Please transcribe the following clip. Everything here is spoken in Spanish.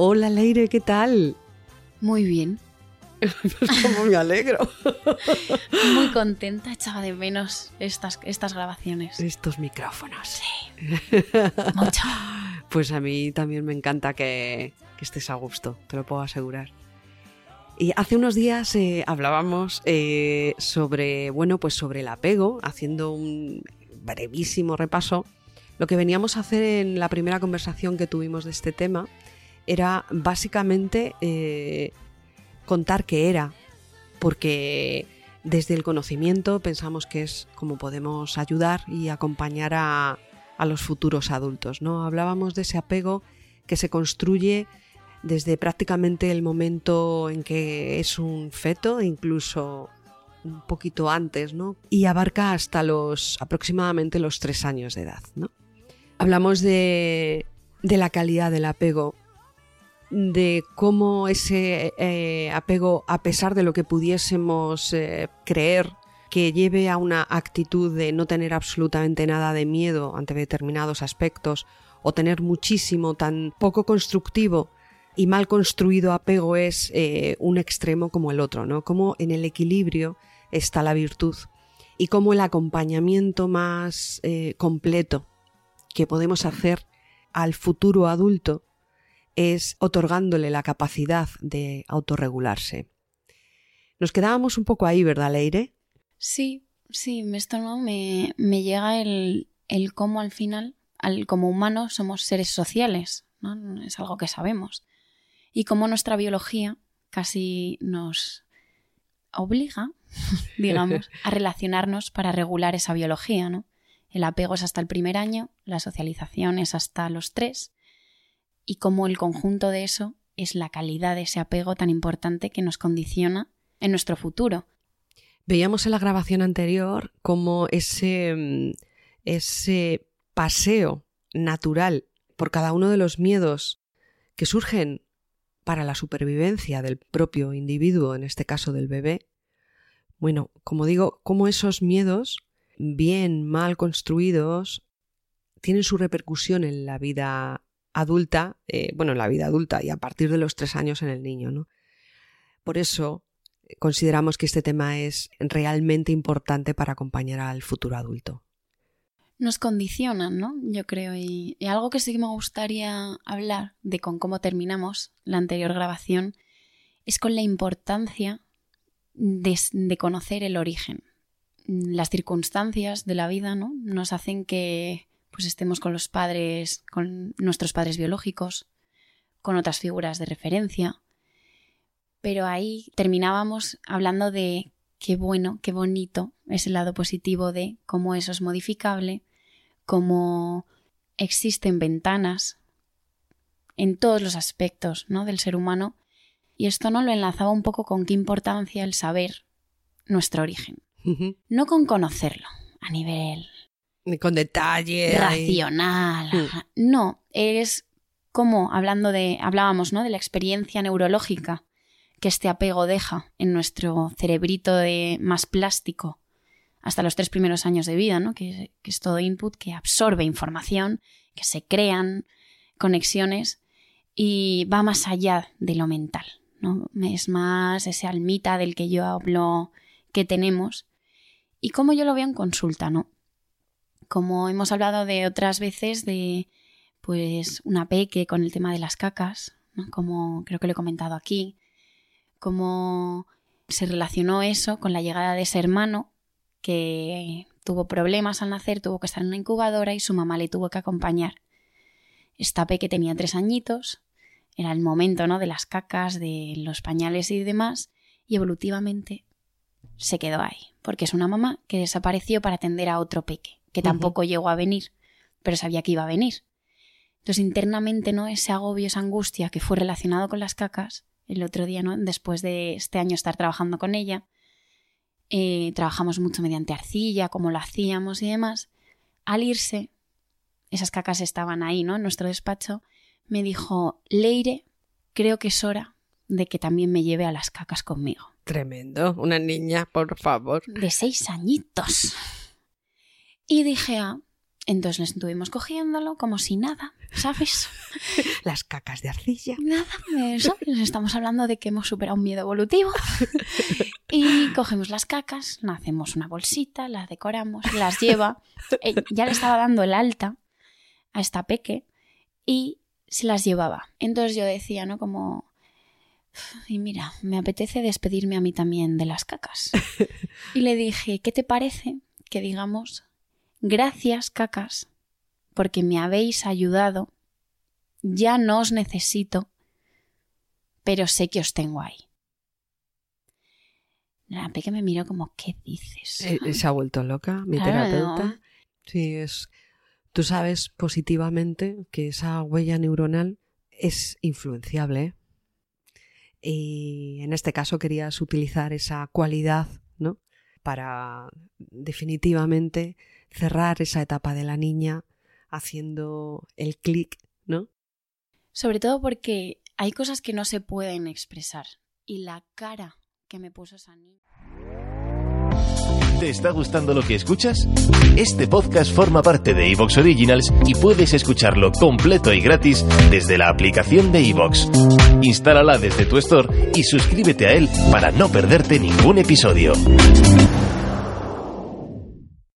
Hola Leire, ¿qué tal? Muy bien, como me alegro. muy contenta, echaba de menos estas, estas grabaciones. Estos micrófonos. Mucho. Pues a mí también me encanta que, que estés a gusto, te lo puedo asegurar. Y hace unos días eh, hablábamos eh, sobre, bueno, pues sobre el apego, haciendo un brevísimo repaso. Lo que veníamos a hacer en la primera conversación que tuvimos de este tema era básicamente eh, contar qué era, porque desde el conocimiento pensamos que es como podemos ayudar y acompañar a, a los futuros adultos. ¿no? Hablábamos de ese apego que se construye desde prácticamente el momento en que es un feto, incluso un poquito antes, ¿no? Y abarca hasta los aproximadamente los tres años de edad, ¿no? Hablamos de, de la calidad del apego, de cómo ese eh, apego, a pesar de lo que pudiésemos eh, creer, que lleve a una actitud de no tener absolutamente nada de miedo ante determinados aspectos o tener muchísimo tan poco constructivo y mal construido apego es eh, un extremo como el otro, ¿no? Como en el equilibrio está la virtud y como el acompañamiento más completo que podemos hacer al futuro adulto es otorgándole la capacidad de autorregularse. Nos quedábamos un poco ahí, ¿verdad, Leire? Sí, sí, esto no me, me llega el, el cómo al final, al, como humanos, somos seres sociales, ¿no? Es algo que sabemos. Y cómo nuestra biología casi nos obliga, digamos, a relacionarnos para regular esa biología, ¿no? El apego es hasta el primer año, la socialización es hasta los tres, y cómo el conjunto de eso es la calidad de ese apego tan importante que nos condiciona en nuestro futuro. Veíamos en la grabación anterior cómo ese, mm, ese paseo natural por cada uno de los miedos que surgen para la supervivencia del propio individuo, en este caso del bebé, bueno, como digo, cómo esos miedos, bien, mal construidos, tienen su repercusión en la vida adulta, eh, bueno, en la vida adulta y a partir de los tres años en el niño, ¿no? Por eso eh, consideramos que este tema es realmente importante para acompañar al futuro adulto. Nos condicionan, ¿no? Yo creo. Y, algo que sí me gustaría hablar de con cómo terminamos la anterior grabación es con la importancia de, de conocer el origen. Las circunstancias de la vida, ¿no? Nos hacen que pues estemos con los padres, con nuestros padres biológicos, con otras figuras de referencia. Pero ahí terminábamos hablando de qué bueno, qué bonito es el lado positivo de cómo eso es modificable, cómo existen ventanas en todos los aspectos ¿no? del ser humano. Y esto no lo enlazaba un poco con qué importancia el saber nuestro origen. No con conocerlo a nivel Con detalle. racional. Mm. No, es como hablando de hablábamos, ¿no? de la experiencia neurológica que este apego deja en nuestro cerebrito de más plástico hasta los tres primeros años de vida, ¿no? que, que es todo input que absorbe información, que se crean conexiones y va más allá de lo mental, ¿no? Es más ese almita del que yo hablo que tenemos y cómo yo lo veo en consulta, ¿no? Como hemos hablado de otras veces de pues una peque con el tema de las cacas, ¿no? como creo que lo he comentado aquí, cómo se relacionó eso con la llegada de ese hermano que tuvo problemas al nacer, tuvo que estar en una incubadora y su mamá le tuvo que acompañar. Esta peque tenía tres añitos, era el momento ¿no? de las cacas, de los pañales y demás, y evolutivamente se quedó ahí, porque es una mamá que desapareció para atender a otro peque, que tampoco llegó a venir, pero sabía que iba a venir. Entonces internamente, ¿no? Ese agobio, esa angustia que fue relacionado con las cacas, el otro día, ¿no? Después de este año estar trabajando con ella, eh, trabajamos mucho mediante arcilla, como lo hacíamos y demás. Al irse, esas cacas estaban ahí, ¿no? En nuestro despacho, me dijo, Leire, creo que es hora de que también me lleve a las cacas conmigo. Tremendo. Una niña, por favor. De seis añitos. Y dije, ah, entonces le estuvimos cogiéndolo como si nada, ¿sabes? Las cacas de arcilla. Nada, eso. Estamos hablando de que hemos superado un miedo evolutivo. Y cogemos las cacas, nos hacemos una bolsita, las decoramos, las lleva. Eh, Ya le estaba dando el alta a esta peque y se las llevaba. Entonces yo decía, ¿no? Como, y mira, me apetece despedirme a mí también de las cacas. Y le dije, ¿qué te parece que digamos, gracias cacas, porque me habéis ayudado, ya no os necesito, pero sé que os tengo ahí. La peque me miró como, ¿qué dices? Eh, se ha vuelto loca, mi Claro, terapeuta. no. Sí, es. Tú sabes positivamente que esa huella neuronal es influenciable. ¿eh? Y en este caso querías utilizar esa cualidad, ¿no? Para definitivamente cerrar esa etapa de la niña haciendo el clic, ¿no? Sobre todo porque hay cosas que no se pueden expresar. Y la cara que me puso esa niña. ¿Te está gustando lo que escuchas? Este podcast forma parte de Evox Originals y puedes escucharlo completo y gratis desde la aplicación de Evox. Instálala desde tu store y suscríbete a él para no perderte ningún episodio.